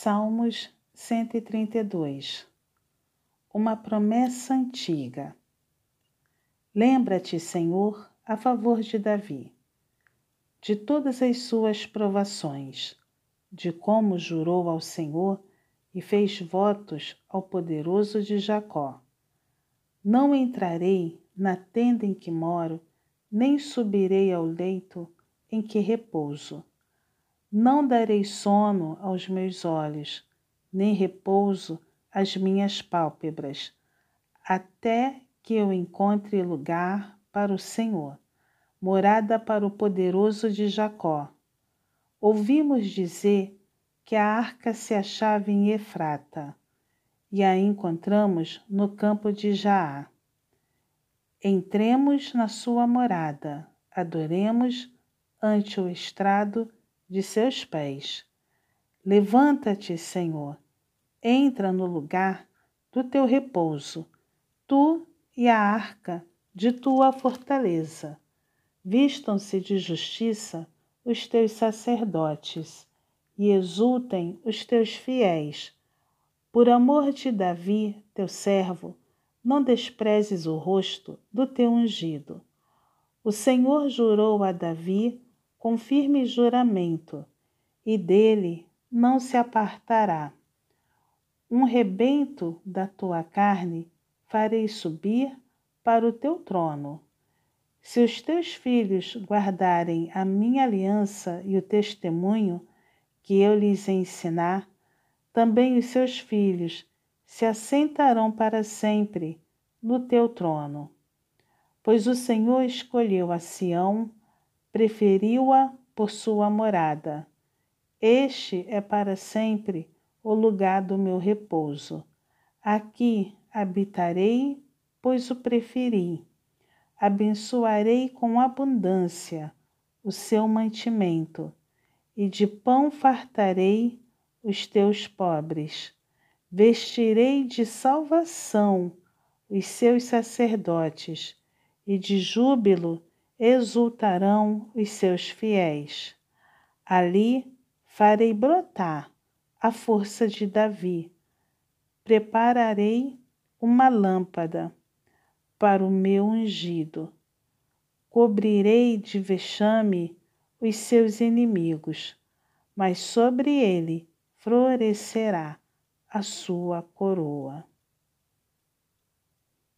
Salmos 132 Uma promessa antiga. Lembra-te, Senhor, a favor de Davi, de todas as suas provações, de como jurou ao Senhor e fez votos ao poderoso de Jacó. Não entrarei na tenda em que moro, nem subirei ao leito em que repouso não darei sono aos meus olhos, nem repouso às minhas pálpebras, até que eu encontre lugar para o Senhor, morada para o poderoso de Jacó. Ouvimos dizer que a arca se achava em Efrata, e a encontramos no campo de Jaá. Entremos na sua morada, adoremos ante o estrado de seus pés. Levanta-te, Senhor, entra no lugar do teu repouso, tu e a arca de tua fortaleza. Vistam-se de justiça os teus sacerdotes e exultem os teus fiéis. Por amor de Davi, teu servo, não desprezes o rosto do teu ungido. O Senhor jurou a Davi com firme juramento, e dele não se apartará. Um rebento da tua carne farei subir para o teu trono. Se os teus filhos guardarem a minha aliança e o testemunho que eu lhes ensinar, também os seus filhos se assentarão para sempre no teu trono. Pois o Senhor escolheu a Sião preferiu-a por sua morada. Este é para sempre o lugar do meu repouso. Aqui habitarei, pois o preferi. Abençoarei com abundância o seu mantimento, e de pão fartarei os teus pobres. Vestirei de salvação os seus sacerdotes, e de júbilo exultarão os seus fiéis. Ali farei brotar a força de Davi. Prepararei uma lâmpada para o meu ungido. Cobrirei de vexame os seus inimigos, mas sobre ele florescerá a sua coroa.